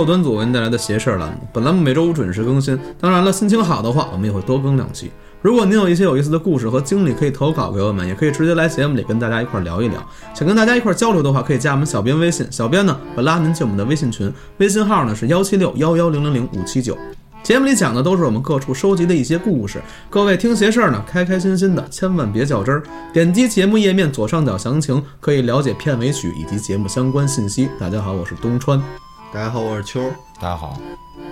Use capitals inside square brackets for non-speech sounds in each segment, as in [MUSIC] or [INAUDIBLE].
后端组为您带来的“邪事儿”栏目。本栏目每周五准时更新。当然了，心情好的话，我们也会多更两期。如果您有一些有意思的故事和经历，可以投稿给我们，也可以直接来节目里跟大家一块儿聊一聊。想跟大家一块儿交流的话，可以加我们小编微信，小编呢会拉您进我们的微信群，微信号呢是幺七六幺幺零零零五七九。节目里讲的都是我们各处收集的一些故事，各位听邪事儿呢，开开心心的，千万别较真儿。点击节目页面左上角详情，可以了解片尾曲以及节目相关信息。大家好，我是东川。大家好，我是秋。大家好，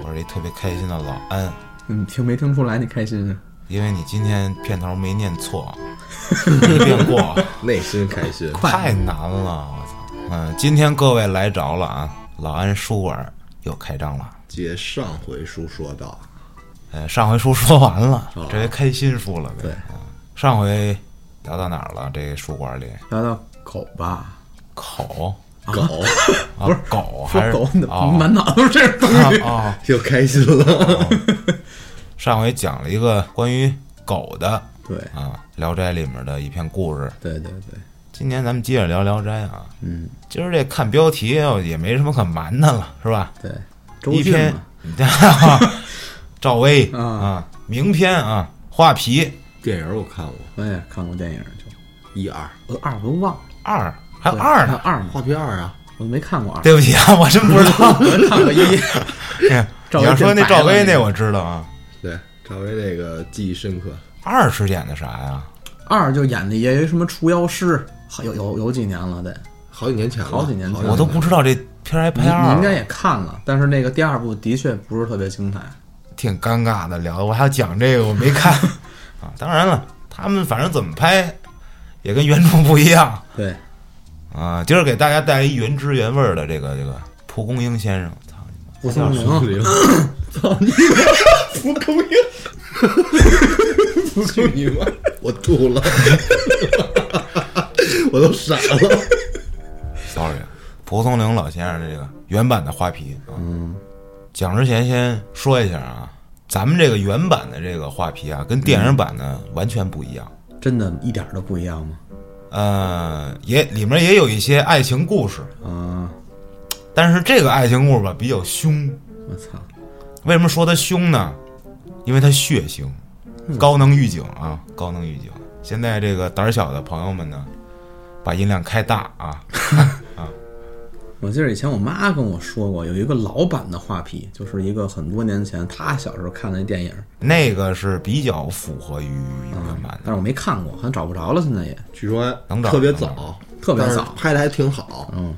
我是一特别开心的老安，你听没听出来？你开心啊？因为你今天片头没念错，[LAUGHS] 没念过，内心开心。太难了，我操！嗯，今天各位来着了啊，老安书馆又开张了。接上回书说到，呃，上回书说完了哦，这回开新书了呗。对嗯上回聊到哪儿了？这个书馆里聊到狗吧，口狗啊，不是狗还是说狗，满脑子都是这东西？哦，又开心了。[LAUGHS] 上回讲了一个关于狗的对啊，《聊斋》里面的一篇故事。对对对，今天咱们接着聊《聊斋》啊。嗯，今儿这看标题也没什么可瞒的了，是吧？对，一篇嘛，[LAUGHS] 赵薇啊啊，名篇啊，画皮电影我看过我也看过电影，就一二，我二我都忘了，二，还有二呢。二呢，画皮二啊，我都没看过二，对不起啊，我真不知道。我看过一。[LAUGHS] 你要说那赵薇那那个我知道啊。对，赵薇那个记忆深刻。二是演的啥呀？二就演的也有什么除妖师，好有有有几年了得，好几年前了，好几年前我都不知道这片儿还拍二，你应该也看了，但是那个第二部的确不是特别精彩。挺尴尬的。聊的我还要讲这个，我没看 [LAUGHS] 啊。当然了，他们反正怎么拍也跟原著不一样对，啊。今儿给大家带来一原汁原味儿的这个这个蒲公英先生，操你妈！蒲松龄，零，操你！蒲公英，[COUGHS] [LAUGHS] [LAUGHS] 去你妈！我吐了，我都傻了。[LAUGHS] sorry，蒲松龄老先生这个原版的画皮啊。嗯，讲之前先说一下啊，咱们这个原版的这个画皮啊，跟电影版呢完全不一样。真的一点儿都不一样吗？呃，也里面也有一些爱情故事，啊，但是这个爱情故事吧比较凶。我操，为什么说它凶呢？因为它血腥，高能预警啊，高能预警。现在这个胆儿小的朋友们呢，把音量开大啊。[LAUGHS] 我记得以前我妈跟我说过，有一个老版的画皮，就是一个很多年前她小时候看的那电影，那个是比较符合于原版的。但是我没看过，好像找不着了，现在也。据说能找特别早，特别早拍的还挺好。嗯，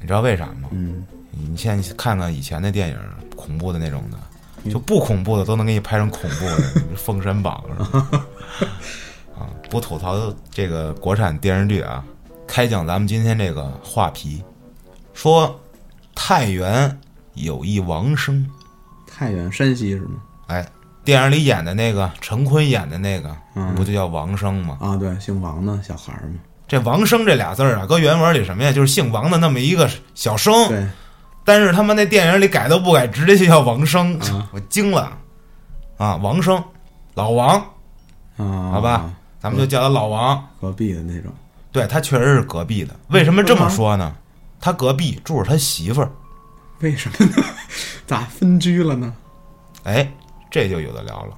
你知道为啥吗？嗯，你现在看看以前的电影，恐怖的那种的，就不恐怖的都能给你拍成恐怖的，[LAUGHS]《封神榜》是吧？[LAUGHS] 啊，不吐槽这个国产电视剧啊，开讲咱们今天这个画皮，说太原有一王生，太原山西是吗？哎，电影里演的那个陈坤演的那个，嗯不就叫王生吗？啊，对，姓王的小孩儿嘛。这王生这俩字儿啊，搁原文里什么呀？就是姓王的那么一个小生。对，但是他们那电影里改都不改，直接就叫王生，啊 [LAUGHS] 我惊了啊！王生，老王，啊，好吧，咱们就叫他老王。隔壁的那种。对他确实是隔壁的，为什么这么说呢？他隔壁住着他媳妇儿，为什么呢？[LAUGHS] 咋分居了呢？哎，这就有的聊了。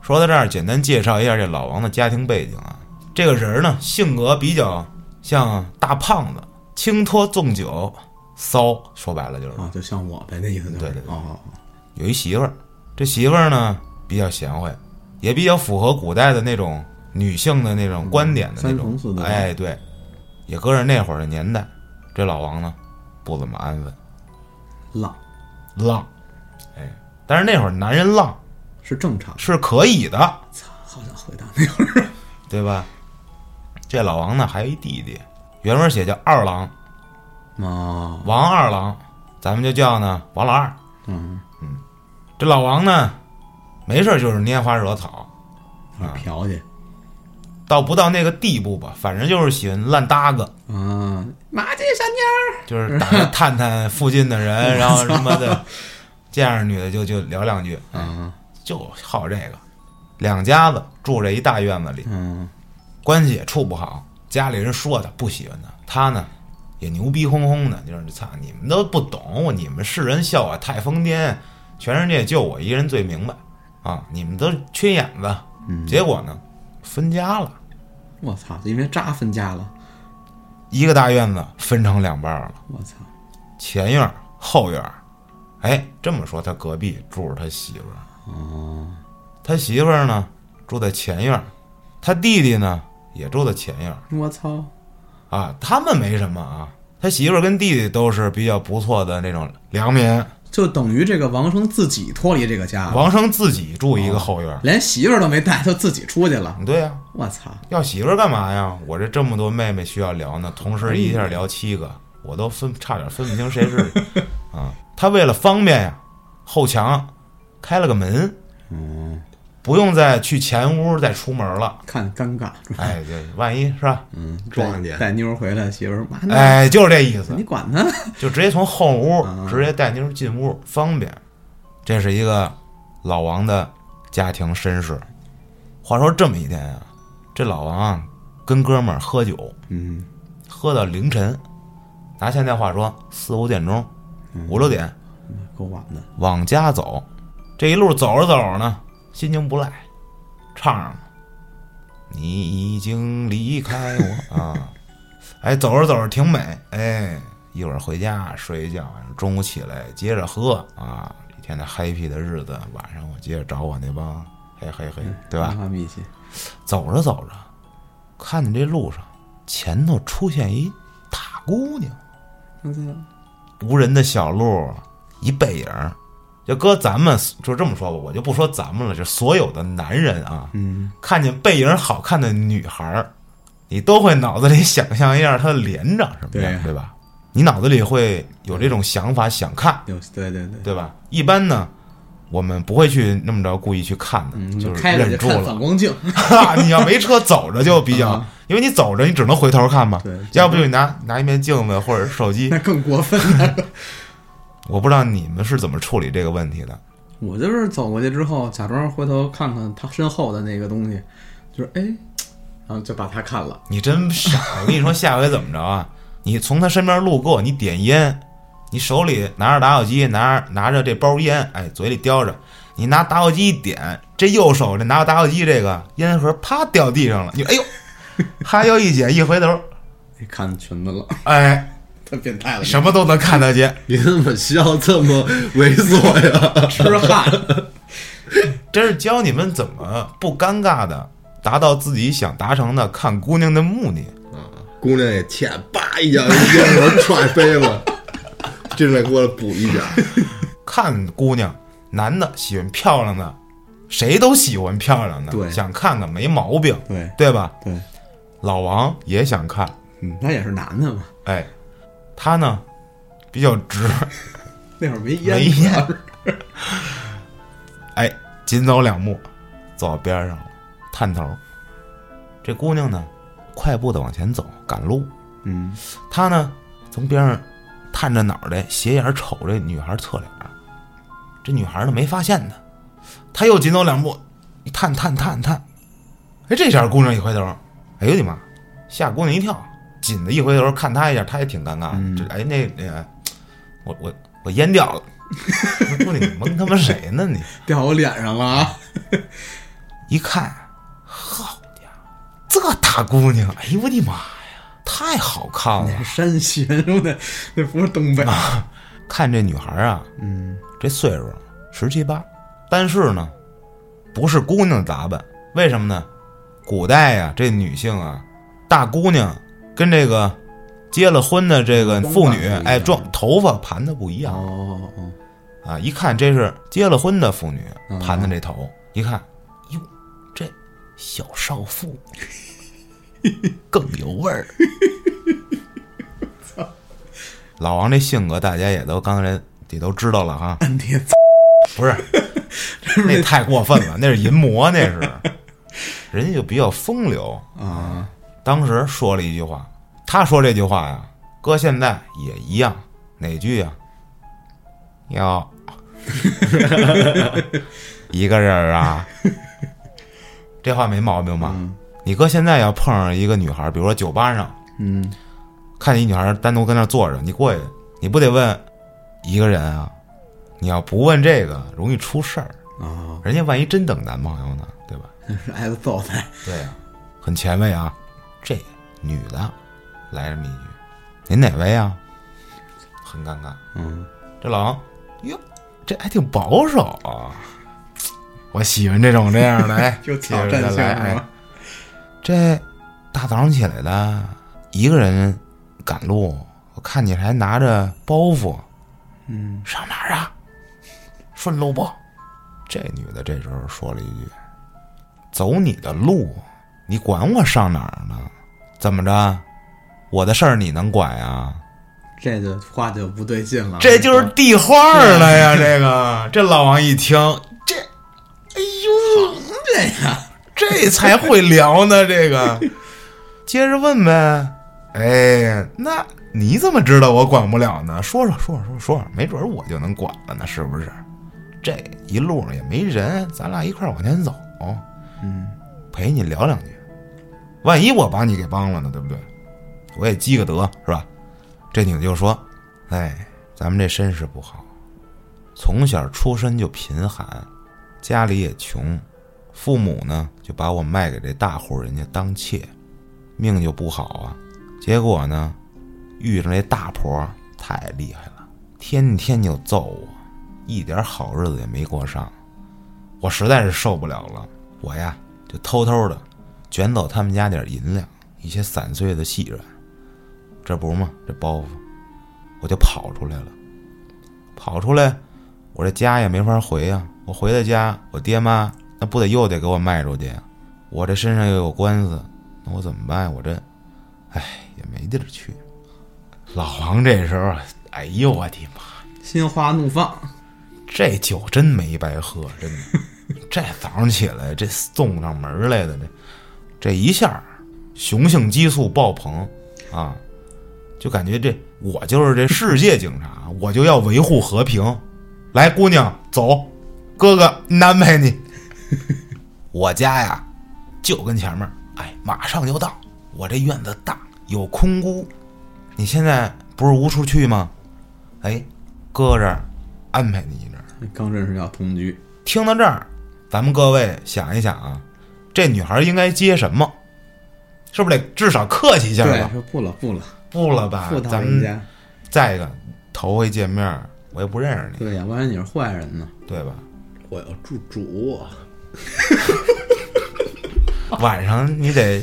说到这儿，简单介绍一下这老王的家庭背景啊。这个人呢，性格比较像大胖子，轻脱纵酒，骚，说白了就是啊，就像我呗，那意思就是。对对对有一媳妇儿，这媳妇儿呢比较贤惠，也比较符合古代的那种女性的那种观点的那种哎，对，也搁着那会儿的年代，这老王呢不怎么安分，浪浪，哎，但是那会儿男人浪是正常。是可以的，操，好想回到那会儿。[LAUGHS] 对吧？这老王呢还有一弟弟，原文写叫二郎，啊，王二郎，咱们就叫呢王老二。嗯嗯，这老王呢，没事就是拈花惹草，啊嫖去倒不到那个地步吧，反正就是喜欢乱搭个，嗯？马季山妞就是打算探探附近的人，然后什么的，[LAUGHS] 见着女的就就聊两句，儿啊，就好这个。两家子住这一大院子里，嗯关系也处不好，家里人说他不喜欢他，他呢也牛逼哄哄的，就是操，你们都不懂，你们世人笑我太疯癫，全世界就我一人最明白啊！你们都缺眼子。结果呢，分家了，我操，因为渣分家了，一个大院子分成两半了，我操，前院后院儿。哎，这么说，他隔壁住着他媳妇儿，哦，他媳妇儿呢住在前院，他弟弟呢也住在前院。我操，啊，他们没什么啊，他媳妇儿跟弟弟都是比较不错的那种良民。就等于这个王生自己脱离这个家了，王生自己住一个后院。儿，连媳妇儿都没带，就自己出去了。对呀、我操，要媳妇儿干嘛呀？我这这么多妹妹需要聊呢，同时一下聊七个，我都分差点分不清谁是。[LAUGHS] 啊。他为了方便呀，后墙开了个门，嗯，不用再去前屋再出门了。看尴尬，哎，对，万一是吧？嗯，撞见带妞儿回来，媳妇儿妈呢？哎，就是这意思你，管他？就直接从后屋啊直接带妞进屋，方便。这是一个老王的家庭身世。话说这么一天啊，这老王啊跟哥们儿喝酒，嗯，喝到凌晨，拿现在话说四五点钟、五六点够晚的。往家走。这一路走着走着呢，心情不赖，唱上了：“你已经离开我啊。[LAUGHS] ”哎，走着走着挺美，哎，一会儿回家睡一觉，中午起来接着喝啊，一天的 happy 的日子，晚上我接着找我那帮嘿嘿嘿，对吧？走着走着，看见这路上前头出现一大姑娘。无人的小路，一背影儿，就搁咱们就这么说吧，我就不说咱们了，就所有的男人啊，嗯，看见背影好看的女孩儿，你都会脑子里想象一下她的脸长什么样，对对吧？你脑子里会有这种想法，想看，对对对，对吧？一般呢，我们不会去那么着故意去看的，嗯，就是忍住了反。光镜，[LAUGHS] 你要没车走着就比较 [LAUGHS] 啊，因为你走着你只能回头看嘛对，要不就你拿拿一面镜子或者手机那更过分了。[LAUGHS] 我不知道你们是怎么处理这个问题的。我就是走过去之后，假装回头看看他身后的那个东西，就是哎，然后就把他看了。你真傻！我跟你说，下回怎么着啊？[LAUGHS] 你从他身边路过，你点烟，你手里拿着打火机，拿着拿着这包烟，哎，嘴里叼着，你拿打火机一点，这右手这拿着打火机这个烟盒啪掉地上了，你哎呦，哈腰一捡，一回头，[LAUGHS] 你看裙子了，哎，太变态了，什么都能看得见。你怎么笑这么猥琐呀？痴汉。这是教你们怎么不尴尬的达到自己想达成的看姑娘的目的。啊姑娘也欠，叭一下，烟盒踹飞了，[LAUGHS] 进来给我补一下。看姑娘，男的喜欢漂亮的，谁都喜欢漂亮的，对想看看没毛病，对对吧？对，老王也想看，嗯，那也是男的嘛，哎，他呢比较直，[LAUGHS] 那会儿没烟，没烟，[LAUGHS] 哎，紧走两步，走到边上了，探头。这姑娘呢，快步的往前走，赶路。嗯，他呢，从边上探着脑袋，斜眼瞅这女孩侧脸。这女孩呢没发现他，他又紧走两步，一探探探探，哎，这下姑娘一回头，哎呦我的妈，吓姑娘一跳，紧的一回头看他一下，他也挺尴尬这哎那那个，我我我烟掉了，[LAUGHS] 我说你蒙他妈谁呢你？掉我脸上了啊！一看，好家伙，这大姑娘，哎呦我的妈呀，太好看了山西人说的，那不是东北。看这女孩啊，嗯，这岁数十七八，但是呢，不是姑娘打扮，为什么呢？古代呀、这女性啊，大姑娘跟这个结了婚的这个妇女哎，妆头发盘的不一样。哦哦，啊！一看这是结了婚的妇女嗯。盘的这头，一看，哟，这小少妇 [LAUGHS] 更有味儿。[LAUGHS] 老王这性格，大家也都刚才也都知道了哈。你 [LAUGHS] 不是，那太过分了，那是淫魔，那是，人家就比较风流。啊，当时说了一句话，他说这句话呀，搁现在也一样，哪句呀？要，[LAUGHS] 一个人儿啊，这话没毛病吧？嗯你搁现在要碰上一个女孩，比如说酒吧上嗯，看见一女孩单独跟那儿坐着，你过去，你不得问一个人啊？你要不问这个，容易出事儿。啊，人家万一真等男朋友呢，对吧？那是挨着揍呗。对呀、很前卫啊。这女的来这么一句：“您哪位啊？”很尴尬。嗯，这老王，哟，这还挺保守啊。我喜欢这种这样的，哎，[LAUGHS] 有挑接战性这大早上起来的，一个人赶路，我看你还拿着包袱，嗯，上哪儿啊？顺路不？这女的这时候说了一句：“走你的路，你管我上哪儿呢？怎么着？我的事儿你能管呀？这就话就不对劲了。这就是递话儿了呀！这个，这老王一听，这，哎呦，这呀，这才会聊呢。这个，接着问呗。哎，那你怎么知道我管不了呢？说说说说说说，没准儿我就能管了呢，是不是？这一路上也没人，咱俩一块儿往前走，嗯，陪你聊两句。万一我把你给帮了呢，对不对？我也积个德，是吧？这女的就说：“哎，咱们这身世不好，从小出身就贫寒，家里也穷，父母呢就把我卖给这大户人家当妾，命就不好啊。结果呢，遇上这大婆太厉害了，天天就揍我，一点好日子也没过上。我实在是受不了了，我呀就偷偷的卷走他们家点银两，一些散碎的细软，这不嘛，这包袱，我就跑出来了。跑出来，我这家也没法回呀、我回了家，我爹妈那不得又得给我卖出去呀、我这身上又有官司，那我怎么办呀？我这，哎，也没地儿去。老王这时候，哎呦我的妈！心花怒放。这酒真没白喝，真的。[LAUGHS] 这早上起来，这送上门来的，这这一下，雄性激素爆棚啊，就感觉这我就是这世界警察，我就要维护和平。来，姑娘，走，哥哥安排你。[LAUGHS] 我家呀，就跟前面，哎，马上就到。我这院子大，有空屋，你现在不是无处去吗？哎，哥这儿安排你一阵儿。刚认识要同居，听到这儿，咱们各位想一想啊，这女孩应该接什么？是不是得至少客气一下对，吧？说不了不了，不了吧咱们家。再一个头回见面，我也不认识你，对呀，万一你是坏人呢？对吧？我要住主，[LAUGHS] 晚上你得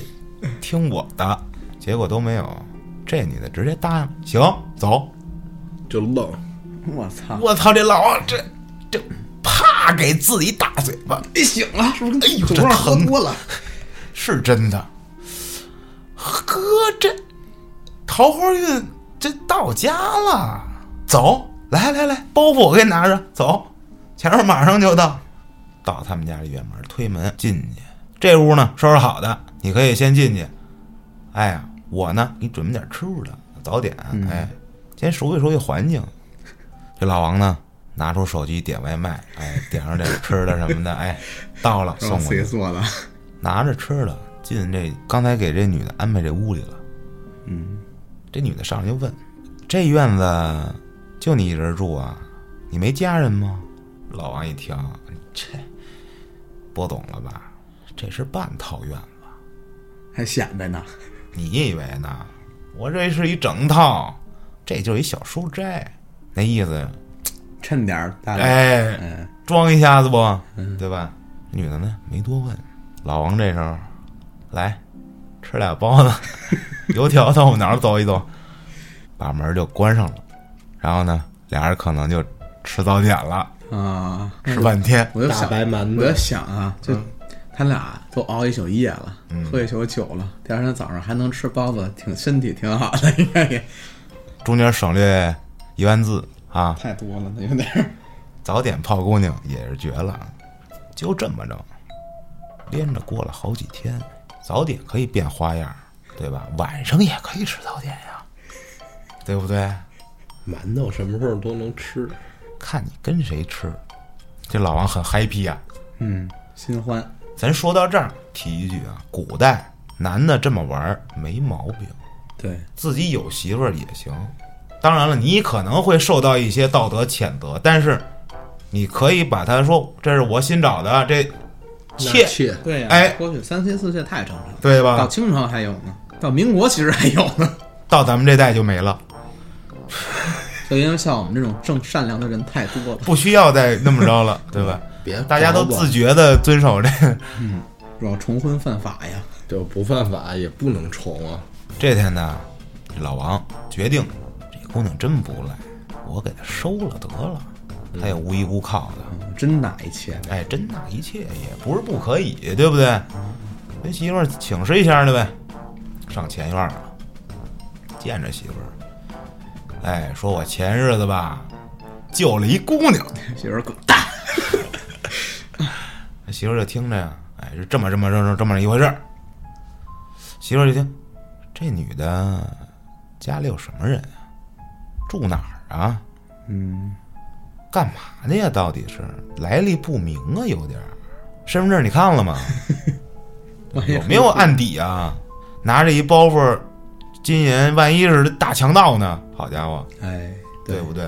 听我的，结果都没有。这女的直接答应，行，走。就愣，我操！我操，这老王这这啪给自己大嘴巴，你醒了是不是？哎呦这疼喝多了，是真的。呵，这桃花运这到家了，走，来来来，包袱我给你拿着，走，前面马上就到。到他们家里院门，推门进去。这屋呢收拾好的，你可以先进去。哎呀，我呢给你准备点吃的，早点。哎，先熟悉熟悉环境。这老王呢拿出手机点外卖，哎，点上点吃的什么的，哎，[LAUGHS] 到了送过去。做的。拿着吃的进这刚才给这女的安排这屋里了。嗯，这女的上来就问：“这院子就你一人住啊？你没家人吗？”老王一听，这不懂了吧？这是半套院子，还显摆呢。你以为呢？我这是一整套，这就是一小书斋，那意思，趁点儿大点。哎，嗯，装一下子不，对吧？女的呢没多问，老王这时候来吃俩包子，[LAUGHS] 油条豆腐脑走一走，把门就关上了。然后呢，俩人可能就吃早点了，啊，吃半天。我就想，白馒头我就想啊，就他俩都熬一宿夜了，嗯喝一宿酒了，第二天早上还能吃包子，挺身体挺好的，应该也中间省略一万字啊，太多了，那有点儿。早点泡姑娘也是绝了。就这么着，连着过了好几天，早点可以变花样，对吧？晚上也可以吃早点呀，对不对？馒头什么时候都能吃，看你跟谁吃。这老王很 happy 呀、嗯，新欢。咱说到这儿，提一句啊，古代男的这么玩儿没毛病，对，自己有媳妇儿也行。当然了，你可能会受到一些道德谴责，但是你可以把他说这是我新找的，这妾妾对呀、哎过去三妻四妾太正常了，对到？清朝还有呢，到民国其实还有呢。到咱们这代就没了，就因为像我们这种正善良的人太多了，不需要再那么着了，[LAUGHS] 对吧？别大家都自觉的遵守这个。主要重婚犯法呀。就不犯法也不能重啊。这天呢，老王决定，这姑娘真不赖，我给她收了得了，她也无依无靠的。嗯真纳一切呗，哎，真纳一切也不是不可以，对不对？跟媳妇儿请示一下的呗，上前院了，见着媳妇儿，哎，说我前日子吧救了一姑娘，媳妇儿滚蛋。那媳妇儿就听着呀，哎，是这么这么这么这么一回事儿。媳妇儿就听，这女的家里有什么人啊？住哪儿啊？嗯，干嘛的呀？到底是来历不明啊，有点儿。[LAUGHS] 身份证你看了吗？[LAUGHS] 有没有案底啊？拿着一包袱金银，万一是大强盗呢？好家伙，哎，对不对？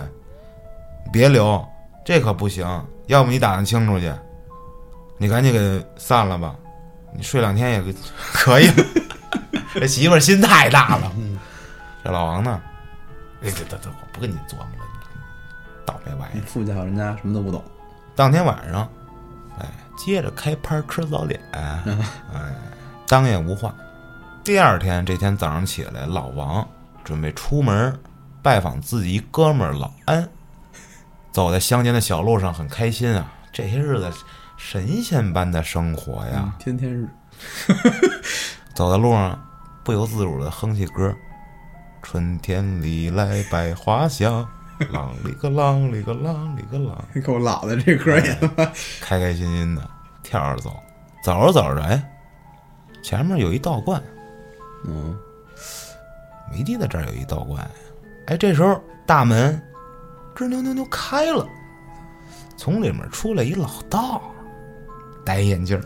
别留，这可不行。要不你打听清楚去，你赶紧给散了吧。你睡两天也可以。[LAUGHS] 这媳妇儿心太大了。这老王呢？哎，这这这，我不跟你琢磨了，倒霉玩意儿。富家人家什么都不懂，当天晚上，哎，接着开拍吃早点，哎，当夜无话。第二天这天早上起来，老王准备出门拜访自己一哥们儿老安，走在乡间的小路上，很开心啊。这些日子神仙般的生活呀，天天日，[LAUGHS] 走在路上不由自主的哼起歌：“春天里来百花香，啷里个啷里个啷里个啷。”够老的这歌也他妈开开心心的跳着走，走着走着，哎，前面有一道观，嗯，没记得这儿有一道观，哎，这时候大门吱扭扭扭开了，从里面出来一老道，戴眼镜儿，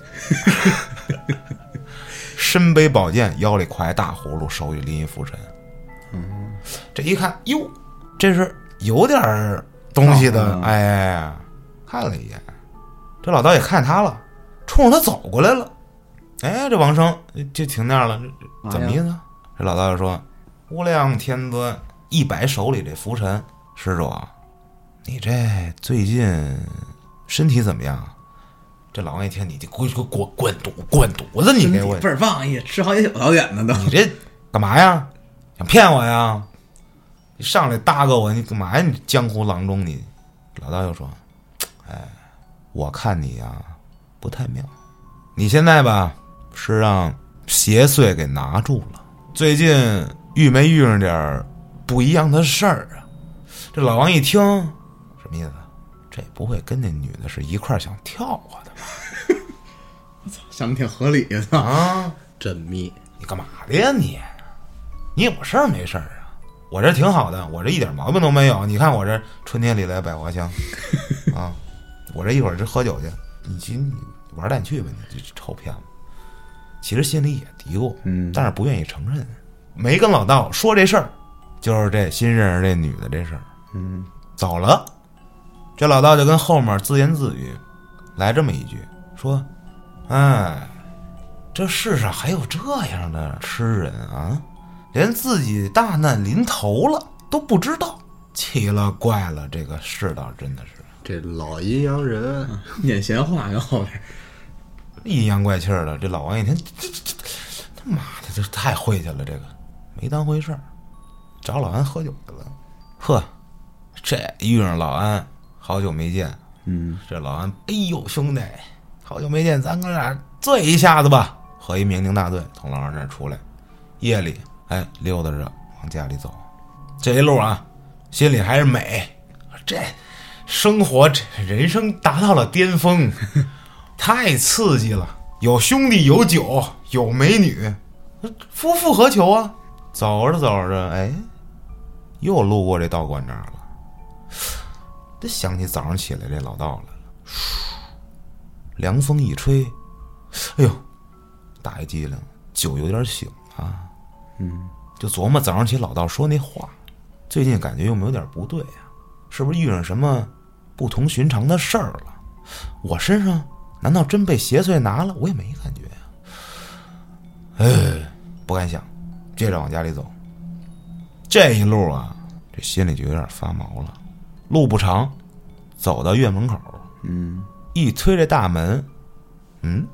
[LAUGHS] 身背宝剑，腰里挎一大葫芦，手里拎一拂尘。嗯，这一看，哟，这是有点儿东西的，嗯哎，看了一眼，这老道也看他了，冲着他走过来了。哎，这王生就停那儿了，怎么意思？这老道就说：“无量天尊，一摆手里这拂尘，施主啊，你这最近身体怎么样？”这老王一听，你这滚滚滚滚犊滚犊子，你给我，倍儿棒，也吃好几宿早点呢都。你这干嘛呀？想骗我呀？你上来搭个我，你干嘛呀？你江湖郎中，你老道又说：“哎，我看你呀不太妙，你现在吧是让邪祟给拿住了。最近遇没遇上点儿不一样的事儿啊？”这老王一听，什么意思？这不会跟那女的是一块想跳我的吧？[LAUGHS] 想的挺合理的，啊！缜密，你干嘛的呀你？你有事儿没事儿啊？我这挺好的，我这一点毛病都没有。你看我这春天里来百花香啊！我这一会儿这喝酒去，你去你玩蛋去吧，你这臭骗子！其实心里也嘀咕，嗯但是不愿意承认，没跟老道说这事儿，就是这新认识这女的这事儿。嗯，走了，这老道就跟后面自言自语，来这么一句，说：“哎，这世上还有这样的痴人啊，连自己大难临头了都不知道，奇了怪了，这个世道真的是这老阴阳人，念闲话跟后边，阴阳怪气儿的。”这老王一听，这这这他妈的，这太晦气了，这个没当回事儿，找老安喝酒去了。呵，这遇上老安，好久没见，嗯，这老安，哎呦兄弟，好久没见，咱哥俩醉一下子吧。喝一酩酊大醉，从老二那儿出来，夜里哎溜达着往家里走，这一路啊，心里还是美，这生活这人生达到了巅峰，[LAUGHS] 太刺激了，有兄弟有酒有美女，夫复何求啊？走着走着，哎，又路过这道观这儿了。这想起早上起来这老道来了，凉风一吹，哎呦，打一激灵，酒有点醒啊。嗯，就琢磨早上起老道说那话，最近感觉又没有点不对呀、是不是遇上什么不同寻常的事儿了？我身上难道真被邪祟拿了？我也没感觉呀、哎，不敢想，接着往家里走。这一路啊，这心里就有点发毛了。路不长，走到院门口，嗯，一推这大门，嗯，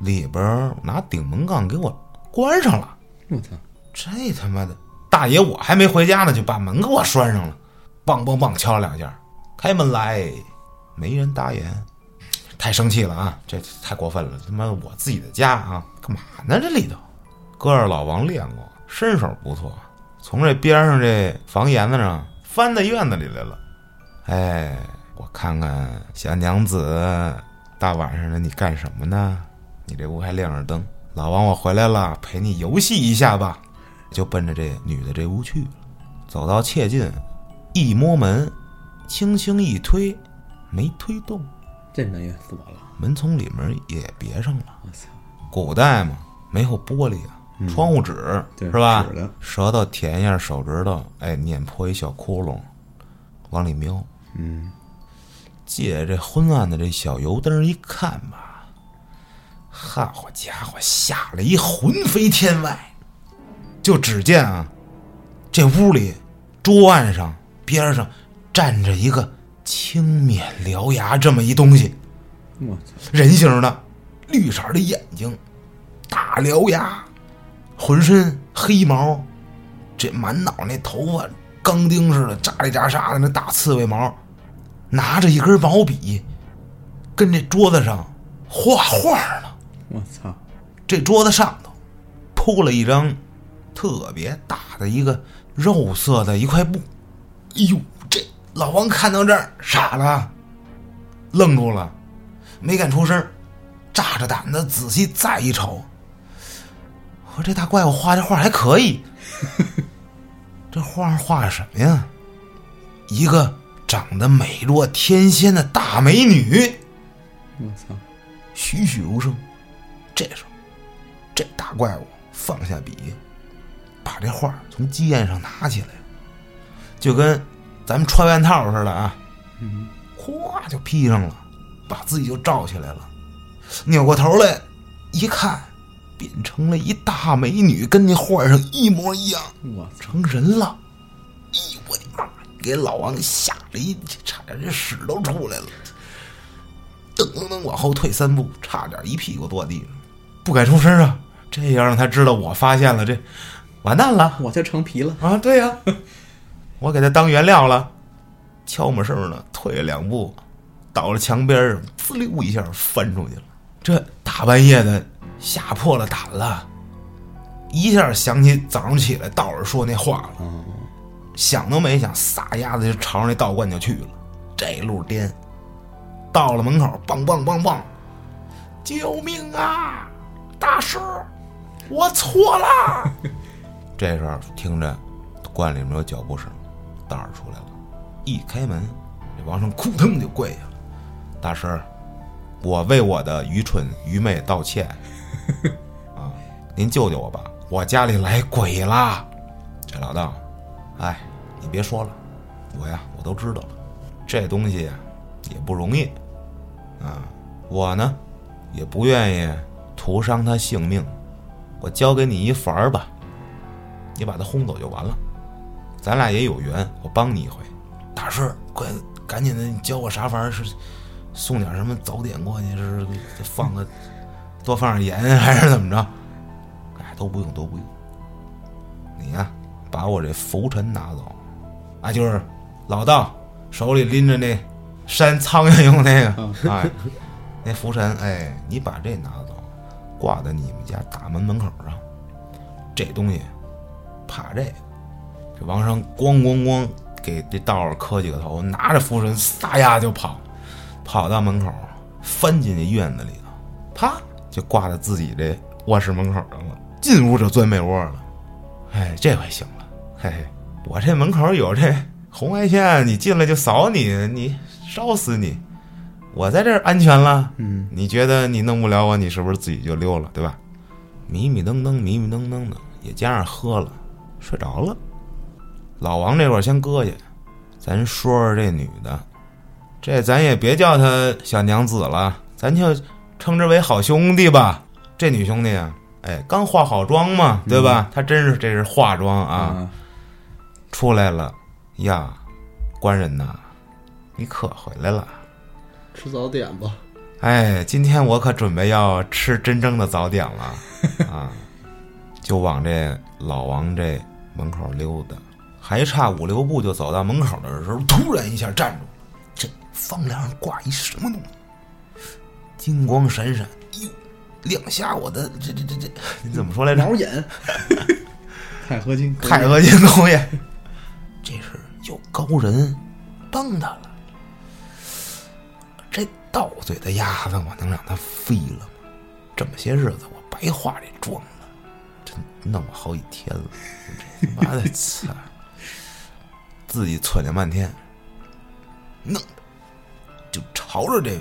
里边拿顶门杠给我关上了。我操，这他妈的大爷，我还没回家呢，就把门给我拴上了，梆梆梆敲了两下，开门来，没人答言，太生气了啊！这太过分了，他妈我自己的家啊，干嘛呢这里头？哥儿老王练过，身手不错，从这边上这房檐子上翻到院子里来了。哎，我看看小娘子，大晚上的你干什么呢？你这屋还亮着灯。老王，我回来了，陪你游戏一下吧。就奔着这女的这屋去了。走到切近，一摸门，轻轻一推，没推动，这门也锁了，门从里面也别上了。我操，古代嘛，没有玻璃啊，窗户纸、是吧？舌头舔一下手指头，哎，碾破一小窟窿，往里瞄。嗯，借这昏暗的这小油灯一看吧，好家伙，吓了一魂飞天外。就只见啊，这屋里桌案上边上站着一个青面獠牙这么一东西，我操，人形的，绿色的眼睛，大獠牙，浑身黑毛，这满脑那头发钢钉似的扎里扎沙的那大刺猬毛，拿着一根毛笔，跟这桌子上画画呢。我操，这桌子上头铺了一张特别大的一个肉色的一块布。哎呦，这老王看到这儿傻了，愣住了，没敢出声，炸着胆子仔细再一瞅，我这大怪物画这画还可以，[LAUGHS] 这画上画的什么呀？一个长得美若天仙的大美女。我操，栩栩如生。这时候，这大怪物放下笔，把这画从鸡眼上拿起来，就跟咱们穿外套似的啊，嗯，咵就披上了，把自己就罩起来了。扭过头来一看，变成了一大美女，跟那画上一模一样，我，成人了。哎呦我的妈！给老王吓了一，差点这屎都出来了。噔噔噔往后退三步，差点一屁股坐地上，不敢出声啊！这要让他知道我发现了，这完蛋了我就成皮了，啊！对呀、[LAUGHS] 我给他当原料了，悄没声的退了两步，到了墙边上，滋溜一下翻出去了。这大半夜的，吓破了胆了，一下想起早上起来道士说那话了。嗯，想都没想，撒丫子就朝着那道观就去了。这路颠，到了门口，梆梆梆梆，救命啊！大师，我错了。[LAUGHS] 这时候听着罐里面有脚步声，道士出来了，一开门，这王生扑腾就跪下了。大师，我为我的愚蠢愚昧道歉 [LAUGHS] 啊！您救救我吧，我家里来鬼啦！这老道，哎，你别说了，我呀，我都知道了。这东西呀，也不容易啊。我呢，也不愿意徒伤他性命。我交给你一法儿吧，你把他轰走就完了。咱俩也有缘，我帮你一回。大师，快赶紧的，你教我啥法儿？是送点什么早点过去？是放个多放点盐，还是怎么着？哎，都不用，都不用。你呀、把我这拂尘拿走，啊，就是老道手里拎着那扇苍蝇用那个，哎，[LAUGHS] 那拂尘，哎，你把这拿走，挂在你们家大门门口上。这东西，怕这个。这王生咣咣咣给这道士磕几个头，拿着拂尘撒丫就跑，跑到门口，翻进这院子里头，啪就挂在自己这卧室门口上了，进屋就钻被窝了。哎，这回行了，嘿嘿，我这门口有这红外线，你进来就扫你，你烧死你。我在这儿安全了，嗯，你觉得你弄不了我，你是不是自己就溜了，对吧？迷迷瞪瞪，迷迷瞪瞪的，也加上喝了，睡着了。老王这块儿先搁下，咱说说这女的，这咱也别叫她小娘子了，咱就称之为好兄弟吧。这女兄弟啊，哎，刚化好妆嘛，对吧？她真是这是化妆啊，啊，出来了呀，官人呐，你可回来了。吃早点吧。哎，今天我可准备要吃真正的早点了啊！就往这老王这门口溜达，还差五六步就走到门口的时候，突然一下站住了，这房梁上挂一什么东西？金光闪闪，哟，亮瞎我的这这这这，你怎么说来着？毛眼，[LAUGHS] 钛合金，钛合金工业，这是有高人帮他了。这到嘴的鸭子，我能让他飞了吗？这么些日子，我白化这妆弄了好几天了。他妈的，操！自己窜了半天，弄的就朝着这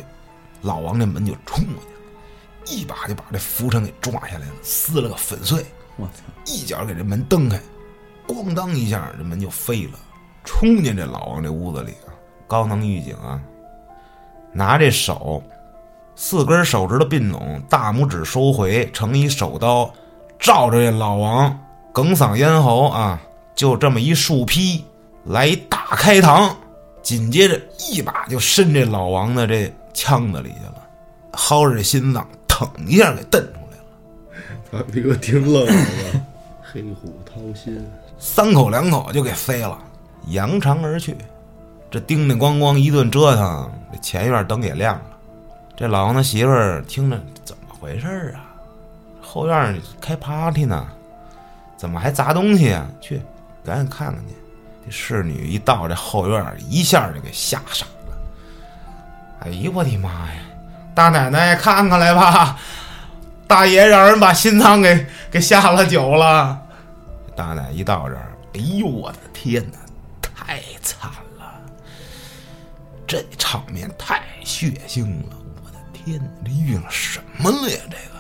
老王这门就冲过去了，一把就把这浮尘给抓下来了，撕了个粉碎。我操，一脚给这门蹬开，咣当一下，这门就飞了，冲进这老王这屋子里啊！高能预警啊！拿这手，四根手指头并拢，大拇指收回，成一手刀，照着这老王哽嗓咽喉啊，就这么一竖劈，来一大开膛，紧接着一把就伸这老王的这腔子里去了，薅着这心脏，腾一下给蹬出来了。啊，你给我听愣了？黑虎掏心，三口两口就给飞了，扬长而去。这叮叮咣咣一顿折腾，这前院灯也亮了。这老王的媳妇儿听着怎么回事儿啊？后院开 party 呢，怎么还砸东西啊？去，赶紧看看去。这侍女一到这后院，一下就给吓傻了。哎呦我的妈呀！大奶奶看看来吧，大爷让人把心脏给给下了酒了。大奶一到这儿，哎呦我的天哪，太惨了！这场面太血腥了，我的天，这遇上什么了呀？这个，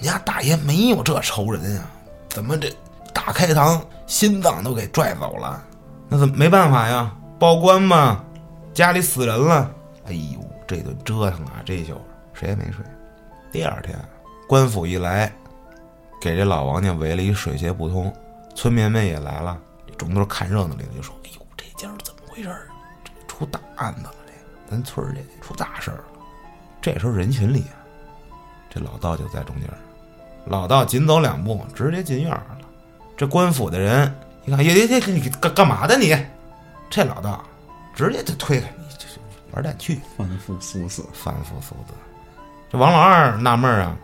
你家大爷没有这仇人啊，怎么这大开膛，心脏都给拽走了？那怎么没办法呀？报官嘛，家里死人了。哎呦，这顿折腾啊，这一宿谁也没睡。第二天，官府一来，给这老王家围了一水泄不通，村民们也来了，这众多看热闹的就说：“哎呦，这家怎么回事儿？这出大案子了！这咱村儿里出大事了。”这时候人群里啊，这老道就在中间，老道紧走两步，直接进院儿了。这官府的人一看，耶耶耶，你干干嘛的你？这老道直接就推开你，这是玩蛋去！反复苏死，反复苏子。这王老二纳闷儿啊，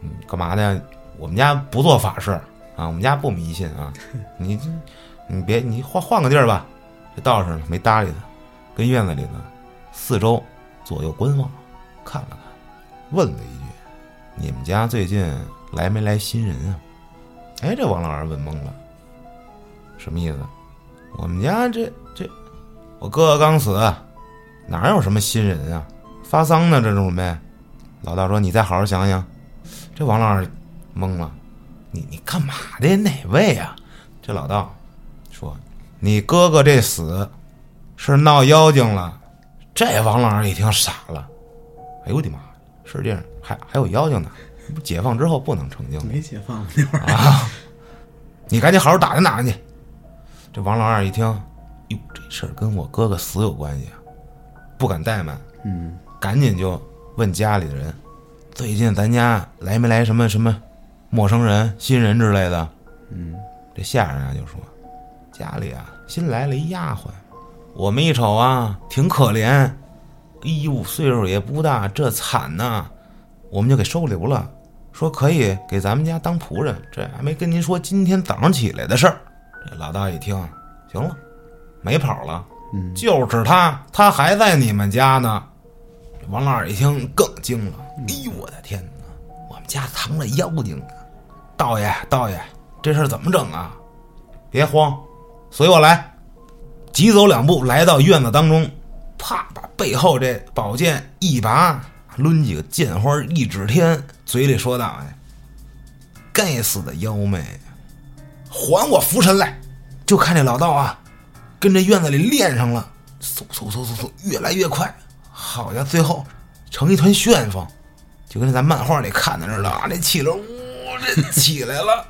嗯，干嘛的呀？我们家不做法事啊，我们家不迷信啊。你这，你别，你换换个地儿吧。这道士没搭理他，跟院子里呢，四周左右观望，看了看，问了一句：“你们家最近来没来新人啊？”哎，这王老二问懵了，什么意思？我们家这这，我哥哥刚死，哪有什么新人啊？发丧呢，这种呗。老道说：“你再好好想想。”这王老二懵了：“你你干嘛的？哪位啊？”这老道说：“你哥哥这死是闹妖精了。”这王老二一听傻了：“哎呦我的妈！世界上还还有妖精呢？不解放之后不能成精吗？没解放那会儿，啊！你赶紧好好打听打听去。”这王老二一听：“哟，这事儿跟我哥哥死有关系啊！”不敢怠慢，嗯，赶紧就问家里的人，最近咱家来没来什么什么陌生人、新人之类的？嗯，这下人啊就说，家里啊新来了一丫鬟，我们一瞅啊挺可怜，哎呦岁数也不大，这惨呐，我们就给收留了，说可以给咱们家当仆人，这还没跟您说今天早上起来的事儿。这老大一听，行了，没跑了。嗯就是他，他还在你们家呢。王老二一听更惊了，哎呦我的天哪，我们家藏了妖精呢！道爷，道爷，这事儿怎么整啊？别慌，随我来。急走两步，来到院子当中，啪，把背后这宝剑一拔，抡几个剑花一指天，嘴里说道：“哎，该死的妖媚，还我符神来！就看这老道啊，跟这院子里练上了，嗖嗖嗖嗖嗖，越来越快。好家伙，最后成一团旋风，就跟咱漫画里看的似的啊！这气流呜，这起来了，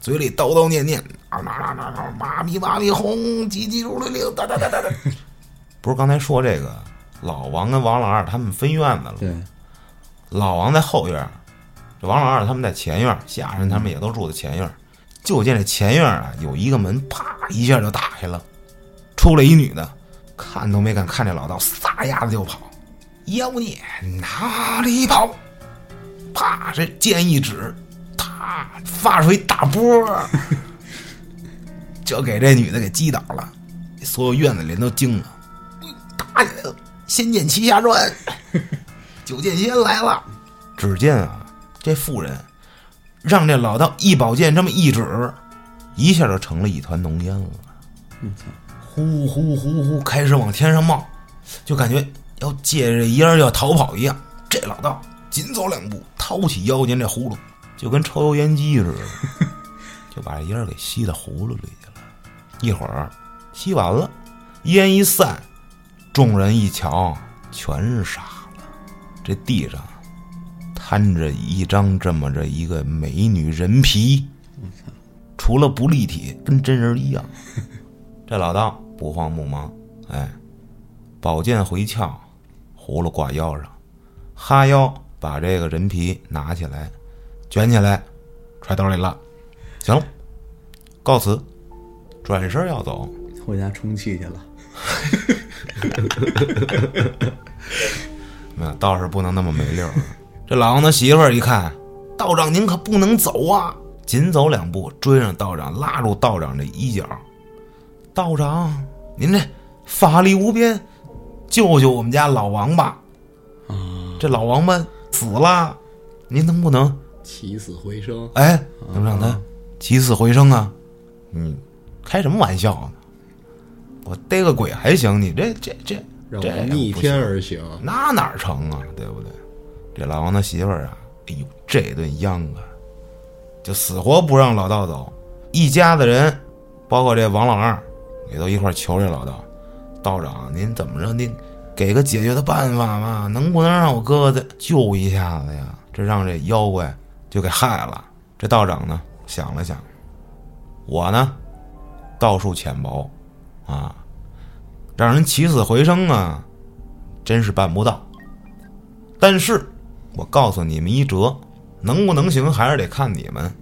嘴里叨叨念念啊啦啦啦啦，妈咪妈咪红，叽叽噜噜噜，哒哒哒哒哒。不是刚才说这个老王跟王老二他们分院子了？对，老王在后院儿，这王老二他们在前院儿，下人他们也都住在前院儿。就见这前院儿啊有一个门，啪一下就打开了，出来一女的，看都没敢看这老道，撒丫子就跑。妖孽哪里跑？啪，这剑一指，啪发出一大波儿，[LAUGHS] 就给这女的给击倒了。所有院子里人都惊了，打起来了，《仙剑奇侠传》。[LAUGHS] 九剑仙来了。只见啊，这妇人让这老道一宝剑这么一指，一下就成了一团浓烟了。呼呼呼呼，开始往天上冒，就感觉要借着烟儿要逃跑一样。这老道紧走两步，掏起腰间这葫芦，就跟抽油烟机似的，[LAUGHS] 就把这烟儿给吸到葫芦里去了。一会儿吸完了，烟一散，众人一瞧，全是傻了。这地上摊着一张这么着一个美女人皮，除了不立体，跟真人一样。这老道不慌不忙，哎，宝剑回鞘，葫芦挂腰上，哈腰把这个人皮拿起来，卷起来，揣兜里了。行了，告辞，转身要走。回家充气去了。没有，倒是不能那么没溜儿。这老王的媳妇儿一看，道长您可不能走啊！紧走两步，追上道长，拉住道长这衣角。道长，您这法力无边，救救我们家老王吧！啊，这老王八死了，您能不能起死回生，哎，能让他起死回生啊？嗯，开什么玩笑呢？我逮个鬼还行，你这这这这让我逆天而行。那哪儿成啊？对不对？这老王他媳妇儿啊，哎呦，这顿央啊，就死活不让老道走。一家子人，包括这王老二，也都一块求这老道：“道长，您怎么着？您给个解决的办法嘛？能不能让我哥哥再救一下子呀？这让这妖怪就给害了。”这道长呢，想了想，我呢，道术浅薄，啊，让人起死回生啊，真是办不到。但是，我告诉你们一辙，能不能行还是得看你们。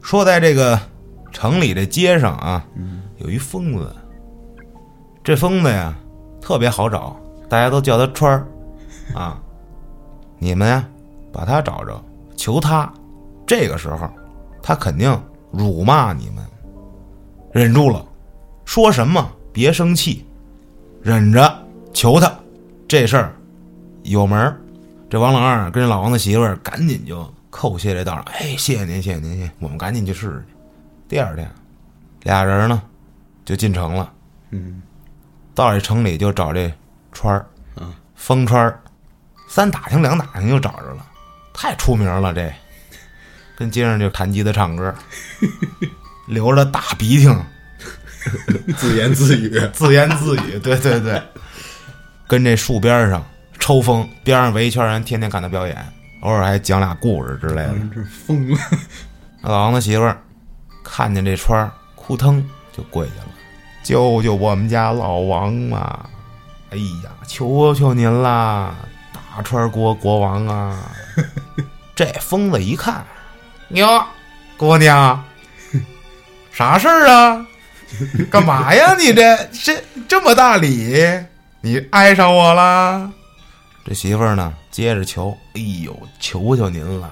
说在这个城里这街上啊，有一疯子，这疯子呀特别好找，大家都叫他川儿啊。你们呀把他找着，求他。这个时候，他肯定辱骂你们，忍住了，说什么别生气，忍着求他。这事儿有门儿。这王老二跟这老王的媳妇儿赶紧就叩谢这道长，哎，谢谢您，谢谢您，谢谢我们赶紧去试试去。第二天，俩人呢就进城了。嗯，到这城里就找这川儿，啊，风川儿，三打听两打听就找着了，太出名了这，跟街上就弹吉他唱歌，[LAUGHS] 流着大鼻涕，[LAUGHS] 自言自语，[LAUGHS] 自言自语，对对对，跟这树边上抽风，边上围一圈人，天天看他表演，偶尔还讲俩故事之类的。这疯了。老王的媳妇儿看见这川儿，扑腾就跪下了，救救我们家老王嘛！哎呀，求求您啦，大川国国王啊！[LAUGHS] 这疯子一看，哟，姑娘，啥事儿啊？[LAUGHS] 干嘛呀？你这这这么大礼，你爱上我啦？这媳妇儿呢，接着求，哎呦，求求您了，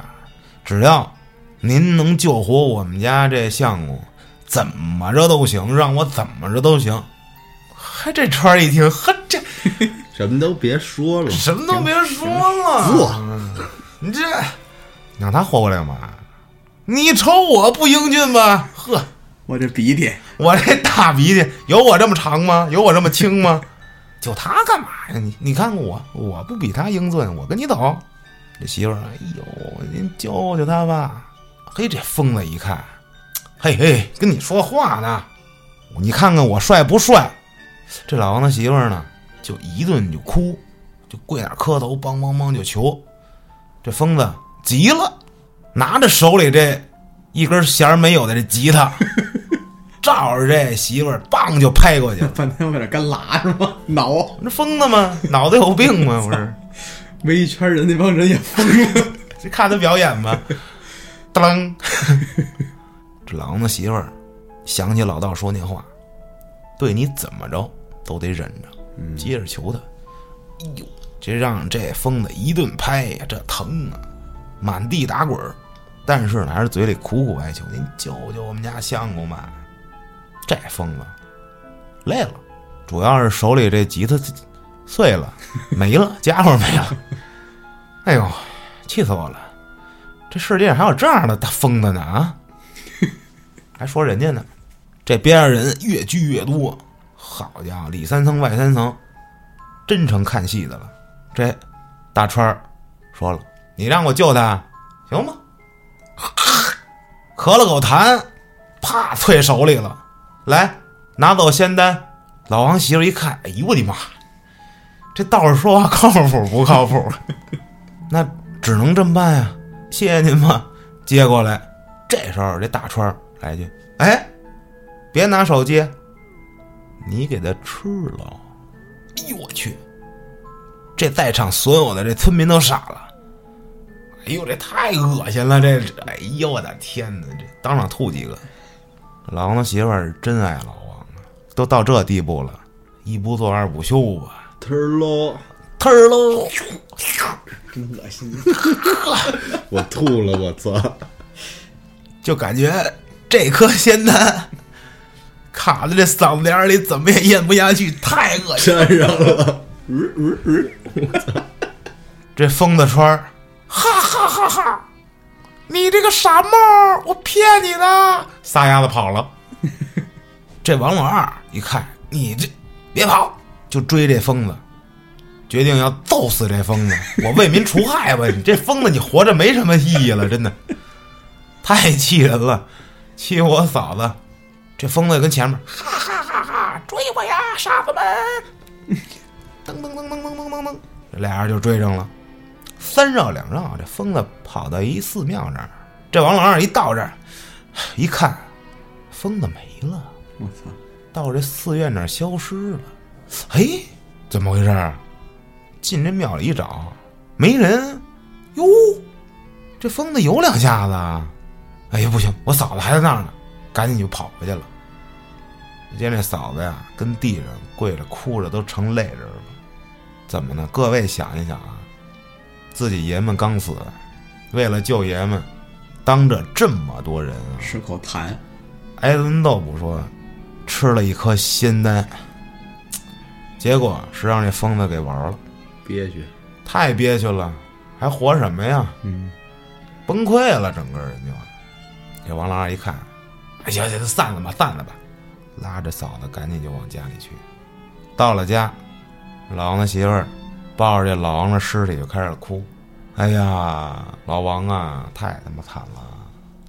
只要您能救活我们家这相公，怎么着都行，让我怎么着都行。还这川儿一听，呵，这 [LAUGHS] 什么都别说了，什么都别说了，做你这让他活过来干嘛？你瞅我不英俊吧？呵，我这鼻涕，我这大鼻涕有我这么长吗？有我这么轻吗？救他干嘛呀？你你看看我，我不比他英俊，我跟你走。这媳妇儿，哎呦，您救救他吧。嘿，这疯子一看，嘿嘿，跟你说话呢，你看看我帅不帅？这老王的媳妇儿呢，就一顿就哭，就跪那磕头，梆梆梆就求。这疯子急了，拿着手里这一根弦没有的这吉他，照着这媳妇儿梆就拍过去。[LAUGHS] 半天我搁这干拉是吗？[LAUGHS] 挠那疯子吗？脑子有病吗？不是，[LAUGHS] 围一圈人，那帮人也疯了。这看他表演吧。当，这老王的媳妇儿想起老道说那话，对你怎么着都得忍着，接着求他。哎呦，这让这疯子一顿拍呀，这疼啊，满地打滚儿。但是呢，还是嘴里苦苦哀求：“您救救我们家相公吧！”这疯子累了，主要是手里这吉他碎了，没了，家伙没了。哎呦，气死我了！这世界上还有这样的大疯子呢啊！[LAUGHS] 还说人家呢，这边上人越聚越多，好家伙，里三层外三层，真成看戏的了。这大川儿说了：“你让我救他，行吗？” [COUGHS] 咳了口痰，啪啐手里了。来，拿走仙丹。老王媳妇一看，哎呦我的妈！这道士说话靠谱不靠谱？那只能这么办呀。谢谢您吧，接过来。这时候这大川来句：“哎，别拿手机，你给他吃了。”哎呦我去！这在场所有的这村民都傻了。哎呦，这太恶心了！这，哎呦我的天哪！这当场吐几个。老王的媳妇儿真爱老王啊，都到这地步了，一不做二不休吧。忒儿喽，忒儿喽！真恶心！[LAUGHS] 我吐了，我操！就感觉这颗仙丹卡在这嗓子眼儿里，怎么也咽不下去，太恶心。了，[LAUGHS] 这疯子川儿，哈哈哈哈！你这个傻帽，我骗你的！撒丫子跑了。[LAUGHS] 这王老二一看，你这别跑，就追这疯子，决定要揍死这疯子，我为民除害吧！你这疯子，你活着没什么意义了，真的，太气人了，气我嫂子。这疯子跟前面，哈哈哈哈，追我呀，傻子们！噔噔噔噔噔噔噔噔，这俩人就追上了。三绕两绕，这疯子跑到一寺庙那儿。这王老二一到这儿，一看，疯子没了，我操！到这寺院那儿消失了。嘿，怎么回事儿？进这庙里一找，没人。哟，这疯子有两下子啊！哎呀，不行，我嫂子还在那儿呢，赶紧就跑回去了。只见这嫂子呀，跟地上跪着哭着，都成泪人了。怎么呢？各位想一想啊。自己爷们刚死，为了救爷们，当着这么多人啊，吃口痰，挨顿揍不说，吃了一颗仙丹，结果是让这疯子给玩了，憋屈，太憋屈了，还活什么呀？嗯，崩溃了，整个人就。这王老二一看，哎，行行，散了吧，散了吧，拉着嫂子赶紧就往家里去。到了家，老王的媳妇儿。抱着这老王的尸体就开始哭，哎呀，老王啊，太他妈惨了！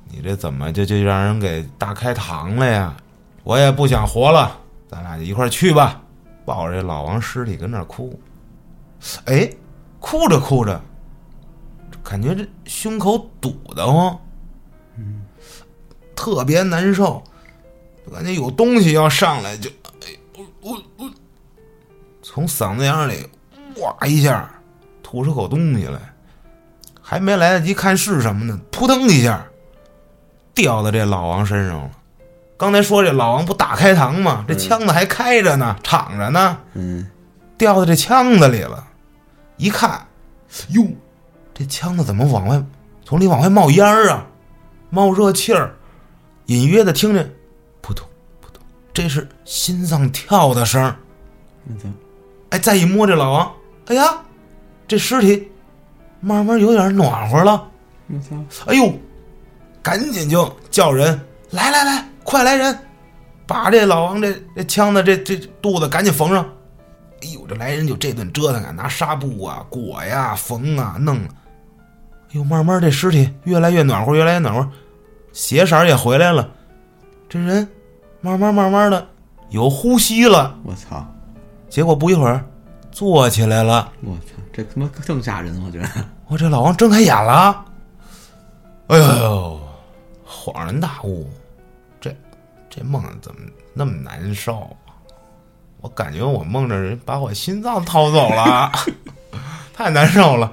你这怎么就就让人给大开膛了呀？我也不想活了，咱俩就一块儿去吧。抱着这老王尸体跟那儿哭，哎，哭着哭着，感觉这胸口堵得慌，嗯，特别难受，感觉有东西要上来，就哎，我我我，从嗓子眼里。哇一下，吐出口东西来，还没来得及看是什么呢，扑腾一下，掉到这老王身上了。刚才说这老王不打开膛吗？这枪子还开着呢，敞着呢。嗯，掉到这枪子里了。一看，哟，这枪子怎么往外从里往外冒烟儿啊？冒热气儿，隐约的听着扑通扑通，这是心脏跳的声儿。哎，再一摸这老王。哎呀，这尸体慢慢有点暖和了。哎呦，赶紧就叫人来来来，快来人，把这老王这这枪的这这肚子赶紧缝上。哎呦，这来人就这顿折腾啊，拿纱布啊裹呀缝啊弄。哎呦，慢慢这尸体越来越暖和，越来越暖和，血色也回来了。这人慢慢慢慢的有呼吸了，我操，结果不一会儿坐起来了。我操，这他妈更吓人，我觉得。我这老王睁开眼了，哎呦，恍然大悟，这这梦怎么那么难受啊？我感觉我梦着人把我心脏掏走了，[LAUGHS] 太难受了。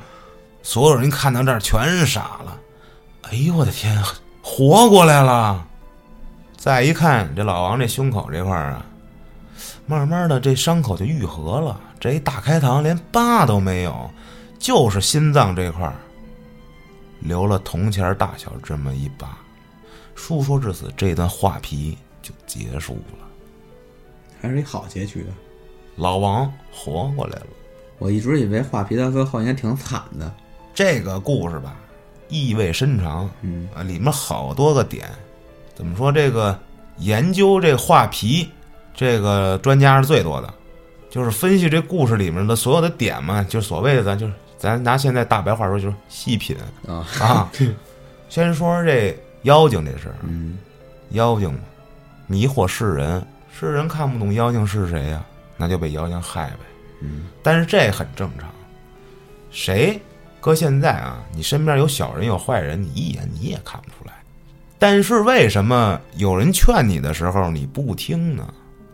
所有人看到这儿全傻了，哎呦我的天，活过来了！再一看这老王这胸口这块儿啊，慢慢的这伤口就愈合了，这一大开膛连疤都没有。就是心脏这块儿留了铜钱大小这么一疤，书说至此，这段画皮就结束了。还是一好结局的。老王活过来了。我一直以为画皮到最后应该挺惨的。这个故事吧，意味深长，嗯啊，里面好多个点。怎么说？这个研究这画皮，这个专家是最多的，就是分析这故事里面的所有的点嘛，就所谓的咱就是。咱拿现在大白话说就是细品啊啊！[LAUGHS] 先说这妖精这事儿，嗯，妖精嘛，迷惑世人，世人看不懂妖精是谁呀，那就被妖精害呗。嗯，但是这很正常，谁搁现在啊，你身边有小人有坏人，你一眼你也看不出来。但是为什么有人劝你的时候你不听呢？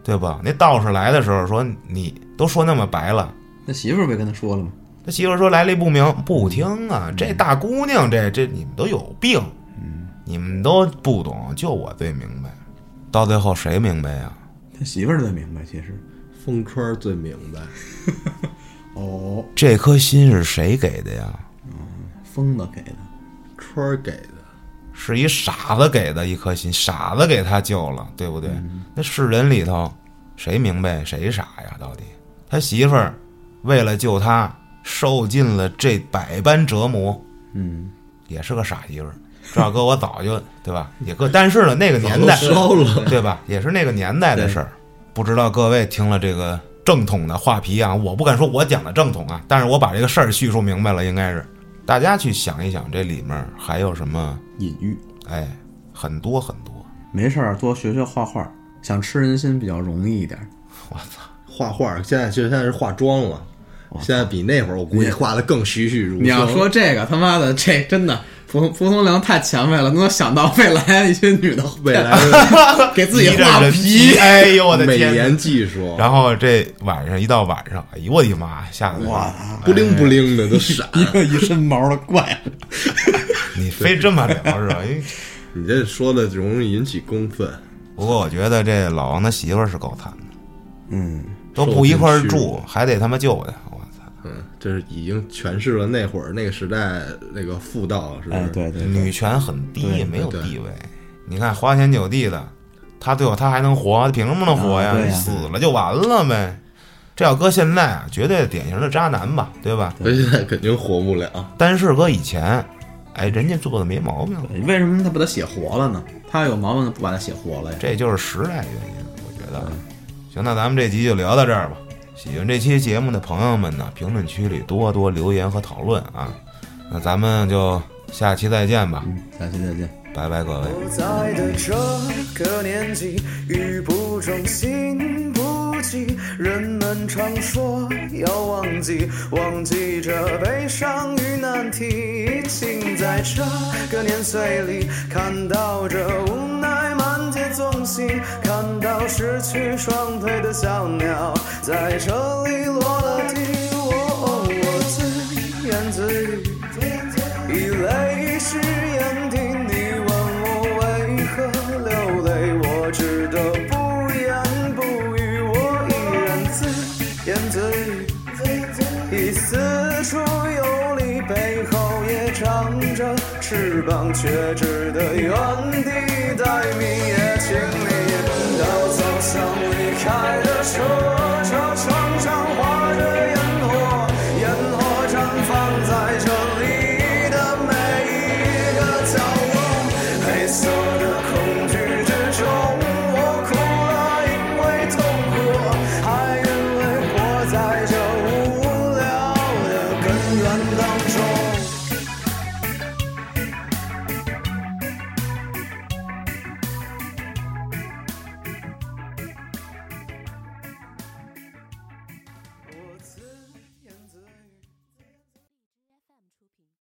对吧？那道士来的时候说你都说那么白了，那媳妇儿没跟他说了吗？他媳妇儿说来历不明，不听啊！这大姑娘，这这你们都有病，你们都不懂，就我最明白。到最后谁明白呀？他媳妇儿最明白，其实。风川最明白。[LAUGHS] 哦，这颗心是谁给的呀？疯子给的，川儿给的，是一傻子给的一颗心，傻子给他救了，对不对？那世人里头，谁明白谁傻呀？到底他媳妇儿为了救他。受尽了这百般折磨，嗯，也是个傻媳妇儿。这要搁我早就 [LAUGHS] 对吧？也搁，但是呢，那个年代对吧？也是那个年代的事儿。不知道各位听了这个正统的画皮啊，我不敢说我讲的正统啊，但是我把这个事儿叙述明白了，应该是大家去想一想，这里面还有什么隐喻？哎，很多很多。没事儿，多学学画画，想吃人心比较容易一点。我操，画画现在就现在是化妆了。现在比那会儿，我估计画的更栩栩如生。你要说这个他妈的，这真的蒲蒲松龄太前卫了，能想到未来一些女的未来 [LAUGHS] 给自己画皮，[LAUGHS] 哎呦我的美天！颜技术，然后这晚上一到晚上，哎呦我的妈，吓得哇，不灵不灵的都闪。[LAUGHS] 一个一身毛的怪。你非这么聊是吧？因为你这说的容易引起公愤。不过我觉得这老王他媳妇儿是够惨的，嗯，都不一块儿受尽屈住，还得他妈救他。我操！嗯，这是已经诠释了那会儿那个时代那个妇道，是？哎，对对对，女权很低，没有地位。你看花天酒地的，他最后他还能活，他凭什么能活呀？死了就完了呗。这要搁现在啊，绝对典型的渣男吧，对吧？现在肯定活不了。但是搁以前，哎，人家做的没毛病，对为什么他把他写活了呢？他有毛病不把他写活了呀？这就是时代原因，我觉得。行，那咱们这集就聊到这儿吧。喜欢这期节目的朋友们呢，评论区里多多留言和讨论啊。那咱们就下期再见吧，嗯，下期再见。拜拜各位。我在的这个年纪，语不中心不急，人们常说要忘记，忘记这悲伤与难题。请在这个年岁里，看到这无奈满街纵到失去双腿的小鸟在这里落了地。哦，我自言自语。以泪湿眼底，你问我为何流泪，我只得不言不语，我依然自言自语。已四处游离，背后也长着翅膀，却只得原地离